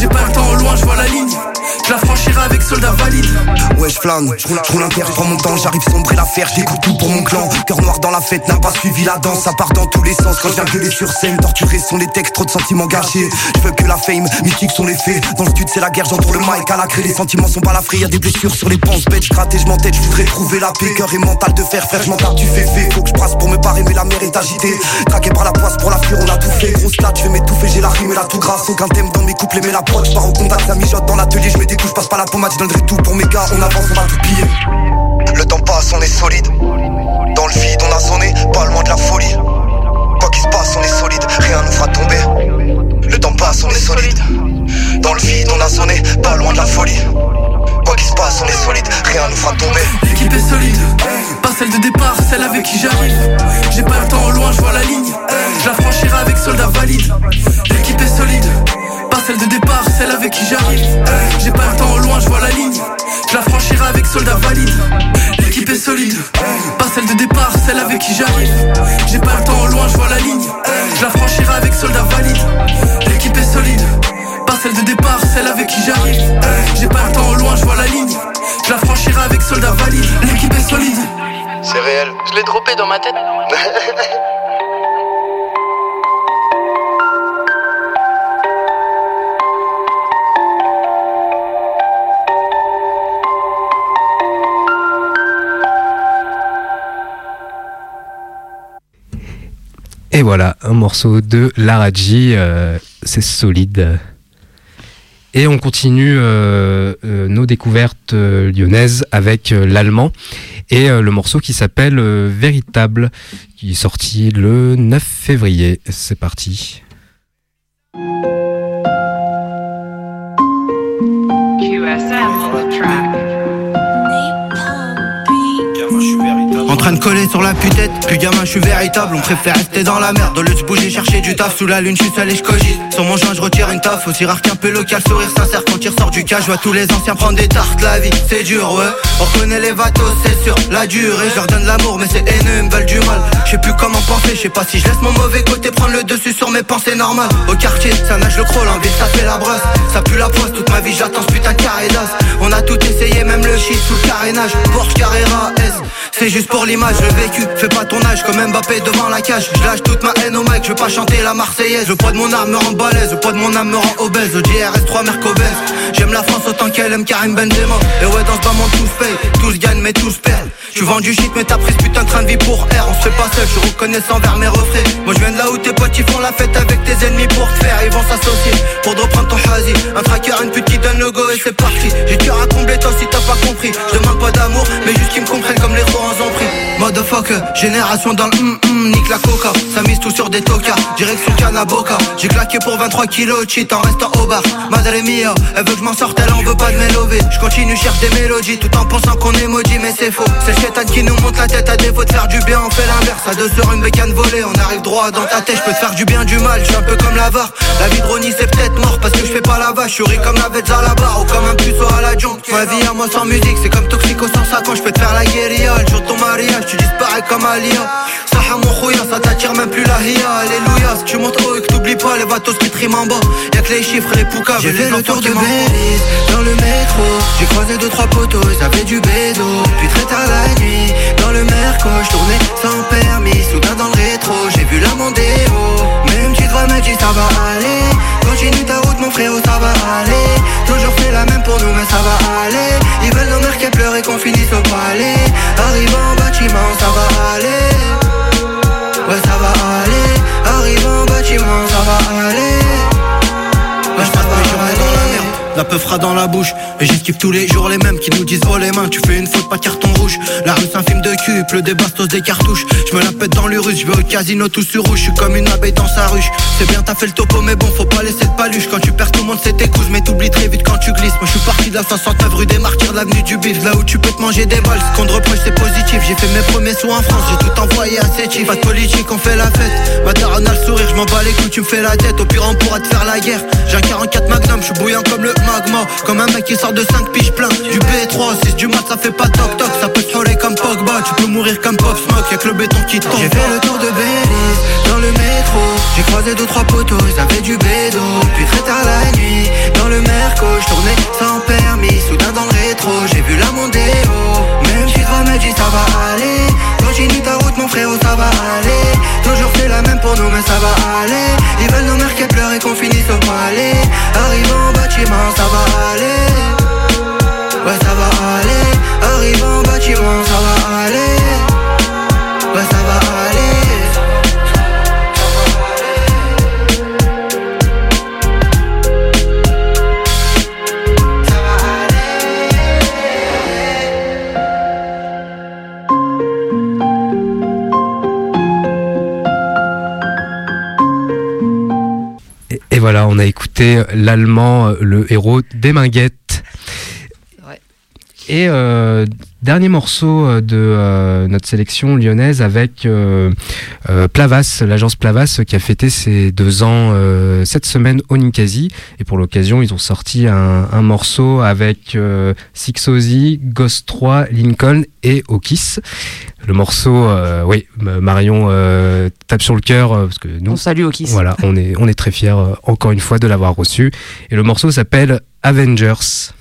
J'ai pas le temps au loin, je vois la ligne. Je la franchirai avec soldat valide. Ouais, je flâne, je roule inter, je prends mon temps, j'arrive sombrer l'affaire, j'écoute tout pour mon clan. Cœur noir dans la fête, n'a pas suivi la danse, ça part dans tous les sens. Quand je viens gueuler sur scène, torturés sont les textes, trop de sentiments gâchés. Je veux que la fame, mythique sont les faits. Dans le stud, c'est la guerre, j'entoure le mic à la craie, les sentiments sont pas la des blessures sur les penses bêtes, je et je m'entête, je voudrais trouver la paix, cœur et mental de fer, frère, je m'en tu fais fait, faut que je brasse pour me parer, mais la mer est agitée. Traqué par la poisse pour la fuir, on a tout fait. Grosse tu vais m'étouffer, j'ai la rime et la tout grâce. Aucun thème dans mes couples, mais la pote, je pars au contact, ça mijote dans l'atelier, je mets des couches, passe pas la pommade, je donnerai tout pour mes gars, on avance, on va tout piller. Le temps passe, on est solide. Dans le vide, on a sonné, pas loin de la folie. Quoi qu'il se passe, on est solide, rien nous fera tomber. Le temps passe, on est solide. Dans le vide, on a sonné, pas loin de la folie. Quoi qu'il se passe, on est solide, rien nous fera tomber. L'équipe est solide, pas celle de départ, celle avec qui j'arrive. Soldat valide. L'équipe est solide, pas celle de départ, celle avec qui j'arrive. J'ai pas le temps au loin, je vois la ligne. Je la franchirai avec soldat valide. L'équipe est solide, pas celle de départ, celle avec qui j'arrive. J'ai pas le temps au loin, je vois la ligne. Je la franchirai avec soldat valide. L'équipe est solide. C'est réel. Je l'ai droppé dans ma tête. [LAUGHS] Voilà, un morceau de Laraji, euh, c'est solide. Et on continue euh, euh, nos découvertes lyonnaises avec l'allemand et le morceau qui s'appelle Véritable, qui est sorti le 9 février. C'est parti. En train de coller sur la putette, plus gamin je suis véritable, on préfère rester dans la merde. Au lieu de bouger, chercher du taf sous la lune, je suis seul et je cogite. Sur mon joint, je retire une taf, aussi rare qu'un peu local, sourire sincère quand il ressort du Lucas, je vois tous les anciens prendre des tartes, la vie c'est dur, ouais. On reconnaît les vatos, c'est sûr, la durée. Je leur donne l'amour, mais c'est haineux, ils me veulent du mal. Je sais plus comment penser, je sais pas si je laisse mon mauvais côté prendre le dessus sur mes pensées normales. Au quartier, ça nage le crawl, en ville, ça fait la brosse. Ça pue la poisse, toute ma vie j'attends ce putain de carré On a tout essayé, même le shit sous le carénage. Porsche Carrera S, c'est juste pour l'image, le vécu. Fais pas ton âge comme Mbappé devant la cage. Je lâche toute ma haine au mec, je veux pas chanter la Marseillaise. Le poids de mon âme me rend balèze, le poids de mon âme me rend obèse. Le JRS3 Mercobès. J'aime la France autant qu'elle aime Karim Benzema. Et ouais, dans ce monde tous payent, tous gagnent, mais tous perdent. Tu vends du shit, mais t'as pris ce putain de train de vie pour R. On se fait pas seul, je reconnaissant vers mes refrains. Moi je viens de là où tes potes ils font la fête avec tes ennemis pour te faire. Ils vont s'associer pour te reprendre ton choisi. Un tracker, une pute qui donne le go et c'est parti. J'ai cœur à combler toi si t'as pas compris. Je demande pas d'amour, mais juste qu'ils me comprennent comme les rois en ont pris. Motherfucker, génération dans le hum hum, nique la coca. Ça mise tout sur des tocards, direction Canaboca. J'ai claqué pour 23 kilos, cheat en restant au bar. Madre mia, elle veut que je m'en sorte, elle en veut pas de m'élever. Je continue, cherche des mélodies tout en pensant qu'on est maudit, mais c'est faux. C'est Chétan qui nous monte la tête à défaut de faire du bien, on fait l'inverse. À deux sur une bécane volée, on arrive droit dans ta tête. Je peux te faire du bien, du mal, je suis un peu comme l'avare. La vie de Ronnie, c'est peut-être mort parce que je fais pas la vache. Je comme la bête à la barre ou comme un puceau à la junk. Ma vie à moi sans musique, c'est comme Toxico sans ça quand je peux te faire la guérilla. Le jour de ton tu disparais comme Alia. Saha mon khouya, ça t'attire même plus la hiya. Alléluia, si tu montes haut et que t'oublies pas les bateaux qui triment en bas. Y'a que les chiffres, les poucas, j'ai fait le tour de Belize dans le métro. J'ai croisé deux trois poteaux, ils avaient du bédo. Puis très tard la nuit, dans le merco, je tournais sans permis. Soudain dans le rétro, j'ai vu la Mondeo. Même tu dois me dire ça va aller. Continue ta route, mon frérot, ça va aller. Toujours fait la même pour nous, mais ça va aller. Ils veulent qu'elles pleurent et qu'on finisse au palais. Arrive en bâtiment, ça va aller. Ouais, ça va aller. Arrive en bâtiment, ça va aller. La peu fera dans la bouche. Et j'esquive tous les jours les mêmes qui nous disent oh les mains Tu fais une faute pas carton rouge. La rue c'est un film de cul Pleut des bastos des cartouches. Je me la pète dans l'urus Je vais au casino tout sur rouge. Je suis comme une abeille dans sa ruche. C'est bien t'as fait le topo mais bon faut pas laisser de paluche. Quand tu perds tout le monde c'est tes couses Mais t'oublies très vite quand tu glisses. Moi je suis parti de la 69 rue des martyrs l'avenue du bif Là où tu peux te manger des balles. Ce qu'on te reproche c'est positif. J'ai fait mes premiers sous en France J'ai tout envoyé à ces Pas de politique on fait la fête. Ma daronne a le sourire Je m'en bats les couilles tu me fais la tête. Au pire on pourra te faire la guerre. J'ai un 44 magnum Je suis bouillant comme le Comme un mec qui sort de 5 piges plein. Du B3, 6 du mat ça fait pas toc toc. Ça peut te comme Pogba Tu peux mourir comme Pop Smoke. Y'a que le béton qui tombe. J'ai fait le tour de Belize dans le métro. J'ai croisé deux trois poteaux Ils avaient du bédo. Puis très tard la nuit Dans le merco Je tournais sans permis Soudain dans le rétro. J'ai vu la Mondeo. Même si me dit ça va aller. Continue ta route mon frérot ça va aller pour nous mais ça va aller. Ils veulent nos mères qu'elles pleurent et qu'on finisse au palais. Arrive en bâtiment ça va aller. Ouais ça va aller. Arrive en bâtiment ça va aller voilà, on a écouté l'allemand, euh, le héros des Minguettes. Et euh, dernier morceau euh, de euh, notre sélection lyonnaise avec euh, euh, Plavas, l'agence Plavas qui a fêté ses deux ans euh, cette semaine au Ninkasi. Et pour l'occasion, ils ont sorti un, un morceau avec euh, Six Ozzy, Ghost 3, Lincoln et Okis. Le morceau, euh, oui, Marion euh, tape sur le cœur parce que nous, On salue Okis. Voilà, on est on est très fiers euh, encore une fois de l'avoir reçu. Et le morceau s'appelle Avengers.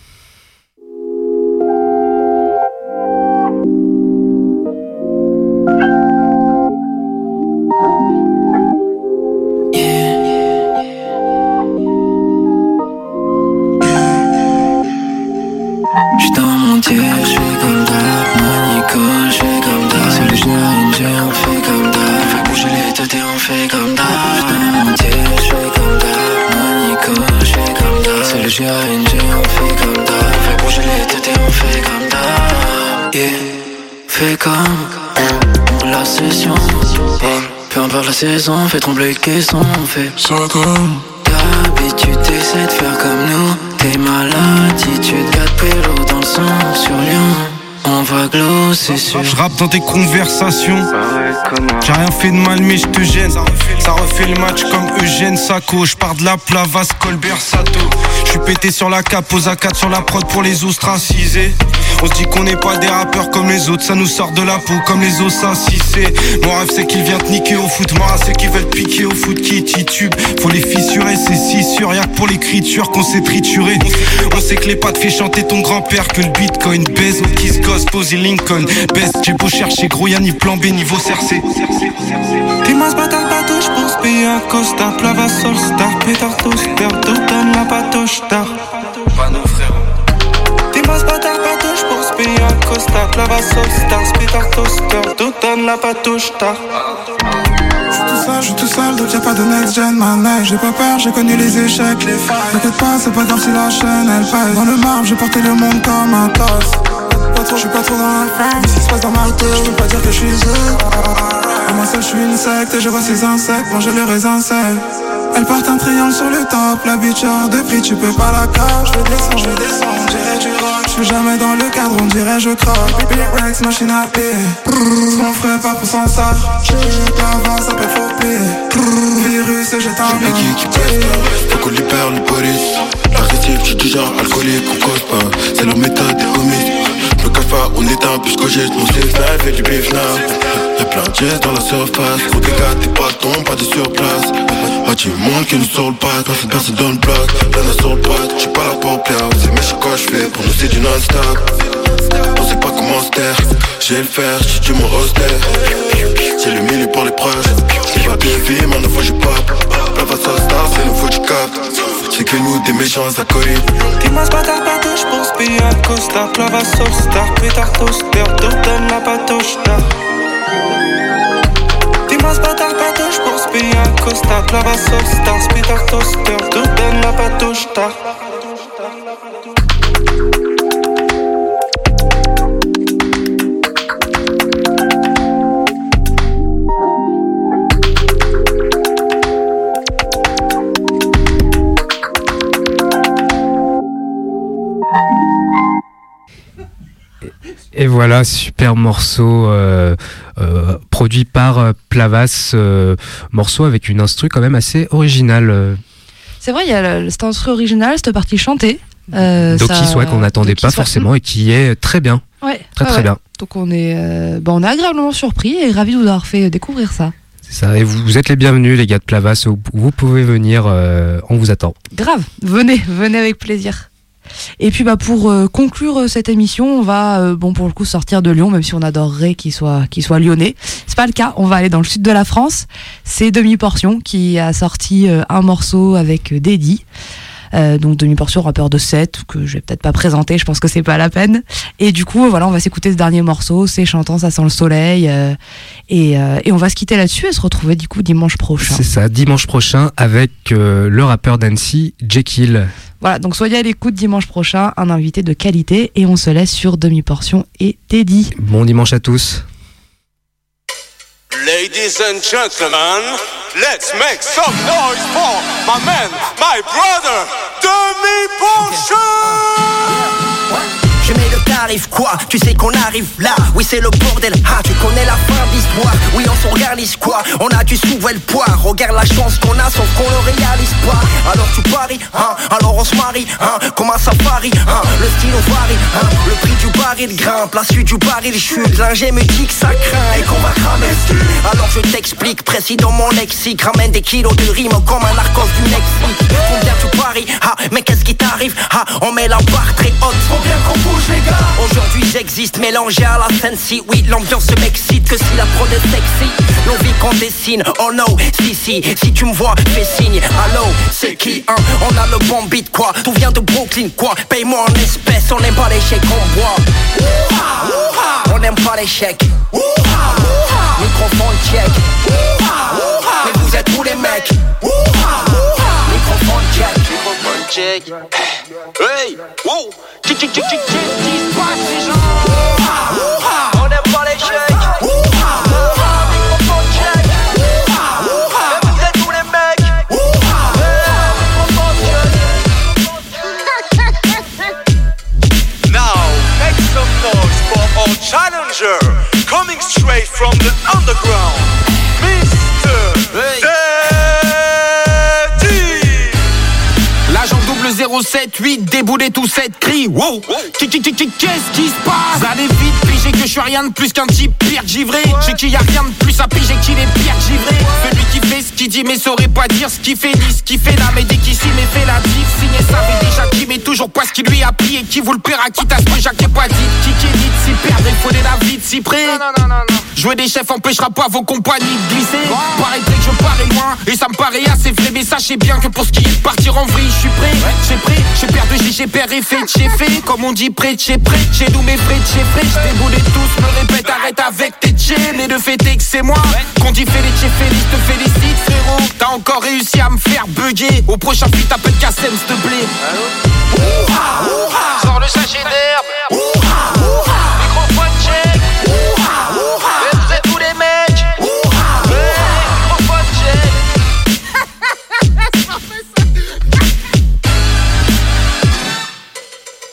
Fais comme la session yeah. Peu importe la saison, fais trembler le caisson On fait ça comme D'habitude t'essaies de faire comme nous T'es malade, tu te gâtes pélo dans le sang sur Lyon On va glow, c'est sûr. Je rappe dans tes conversations. J'ai rien fait de mal, mais je te gêne. Ça refait le match comme Eugène Sacco. Je pars de la Plavas, Colbert Sato. Je suis pété sur la cape, aux A4 sur la prod pour les ostracisés. On se dit qu'on n'est pas des rappeurs comme les autres, ça nous sort de la peau comme les os c'est Mon rêve c'est qu'il vient te niquer au foot, moi c'est qu'ils veulent piquer au foot qui titube? Faut les fissurer, c'est si sûr, y'a que pour l'écriture qu'on s'est trituré. On sait que les pattes fait chanter ton grand-père, que le bitcoin baise au kiss gosse, posé Lincoln. Best, j'ai beau chercher gros, y'a ni plan B, niveau cercé. T'es mas bâtard bateau, un costa, plava sol star, pétard toaster, donne la patoche tard. Pas nos frères. T'es mas bâtard j'pense payer un costa, plava sol star, pétard toaster, donne la patoche tard. J'suis tout seul, j'suis tout seul, donc y'a pas de next gen, man. J'ai pas peur, j'ai connu les échecs, les failles. T'inquiète pas, c'est pas grave si la chaîne elle paye. Dans le marbre, j'ai porté le monde comme un tasse. Pas trop, j'suis pas trop dans la. Ce qui se passe dans ma tête, j'peux pas dire que j'suis heureux. Moi seul, j'suis une secte et je vois ces insectes manger le raisin sec. Elle porte un triangle sur le top, la bitch hors de prix, tu peux pas la cage. Je descends, je descends, on dirait du rock. Je suis jamais dans le cadre, on dirait je croque. Big Rex, machine à paix. Ce qu'on ferait pas pour s'en ça. La va, ça peut payer. Virus et j'ai un J'ai qui qui pèse pas, faut qu'on libère le police. Agressif, j'suis du genre alcoolique, on cause pas. C'est leur méthode des homies. Le cafard, on éteint, puis j'cogite. Mon slip fait du beef now. Y'a plein de jets dans la surface. Gros dégâts, t'es pas ton, pas de surplace. Moitié monde qui nous sort le pas, quand c'est personne dans le bloc. Y'en a sur le pote, j'suis pas là pour plaire. C'est méchant quoi j'fais, pour nous c'est du non-stop. On sait pas comment se taire. J'ai le fer, j'suis du mon austère. J'ai le milieu pour les proches. J'ai pas bien vu, mais fois j'y pop. La face à star, c'est faux du cap. C'est que nous des méchants acolytes. T'es mas bâtard bateau, j'pense payer un costa, plava sol star, pétard toaster, donne la patoche T'es mas bâtard bateau, j'pense payer un costa, plava sol star, pétard toaster, donne la patoche tard. Et voilà, super morceau euh, euh, produit par euh, Plavas, euh, morceau avec une instru quand même assez originale. C'est vrai, il y a le- cet instru original, cette partie chantée. D'Oki, ouais, qu'on n'attendait pas forcément et qui est très bien. Ouais, Très très ouais. bien. Donc on est, bah, on est agréablement surpris et ravis de vous avoir fait découvrir ça. C'est ça. Et vous, vous êtes les bienvenus, les gars de Plavas. Vous, vous pouvez venir, euh, on vous attend. Grave, venez, venez avec plaisir. Et puis bah pour euh, conclure euh, cette émission, on va euh, bon pour le coup sortir de Lyon, même si on adorerait qu'il soit qu'il soit lyonnais. C'est pas le cas. On va aller dans le sud de la France. C'est Demi Portion qui a sorti un morceau avec Deddy. Euh, donc demi portion rappeur de 7 que je vais peut-être pas présenter, je pense que c'est pas la peine. Et du coup voilà, on va s'écouter ce dernier morceau, c'est chantant, ça sent le soleil, euh, et, euh, et on va se quitter là-dessus et se retrouver du coup dimanche prochain. C'est ça, dimanche prochain avec le rappeur d'Annecy, Jekyll. Voilà, donc soyez à l'écoute dimanche prochain, un invité de qualité et on se laisse sur demi-portion et Teddy. Bon dimanche à tous. Ladies and gentlemen, let's make some noise for my man, my brother, Demi Je mets le tarif quoi Tu sais qu'on arrive là. Oui c'est le bordel Ah tu connais la fin de l'histoire. Oui on s'en réalise quoi On a dû soulever le poids. Regarde la chance qu'on a sauf qu'on le réalise pas. Alors tu paries hein Alors on se marie hein Comme un safari hein. Le style varie hein Le prix du baril grimpe La suite du baril chute. L'ingé me dit que ça craint Et qu'on va cramer. Alors je t'explique Précis dans mon lexique Ramène des kilos de rime Comme un narcos du Mexique. Combien tu paries Ah mais qu'est-ce qui t'arrive Ah on met la barre très haute Aujourd'hui j'existe mélangé à la Sensi Oui l'ambiance m'excite que si la prod est sexy. L'envie qu'on dessine. Oh no si si Si tu me vois fais signe. Allô c'est qui hein? On a le bon beat quoi. Tout vient de Brooklyn quoi. Paye-moi en espèces On n'aime pas les chèques on boit. On n'aime pas les chèques. Ouha. Microphone check check [COUGHS] Hey Wow Tchic tchic tchic tchic tchic Qui se passe les gens Ouha, ouha. On n'aime pas les chèques Ouha, ouha. Microphone check Ouha, ouha. Mais vous êtes où les mecs Ouha, ouha. Microphone check Now, make some noise for old Charlie. challenger, coming straight from the underground, 07 8 déboulez tous cette cri Wow. Qu'est-ce qui se passe? Allez vite piger que je suis rien de plus qu'un type pire givré. J'ai qu'il y a rien de plus à piger qu'il est pire givré. Celui qui fait ce qu'il dit mais saurait pas dire ce qu'il fait ni ce qu'il fait. Là Mais dès qu'ici mais fait la diff. Signé savait déjà qui mais toujours pas ce qui lui a pris Et qui vous le paiera. Quitte à ce que Jacques pas dit. Qui qui vite si perdre? Il faut la vie de si près Jouer des chefs empêchera pas vos compagnies de glisser. Paraîtrait que je parais loin et ça me paraît assez vrai Mais sachez bien que pour ce qui est de partir en vrille je suis prêt prêt. Chez père de j'ai et fait, j'ai fait. Comme on dit prêt, j'ai prêt. j'ai nous, mes prêts, j'ai prêt. J'déboule tous, me répète, arrête avec tes tchènes. Et de fait, que c'est moi. Qu'on dit Félix, j'ai te félicite, frérot. T'as encore réussi à me faire bugger. Au prochain fit, t'appelles Kassem, s'il te plaît. Ouha, ouha. Sors le sachet d'herbe.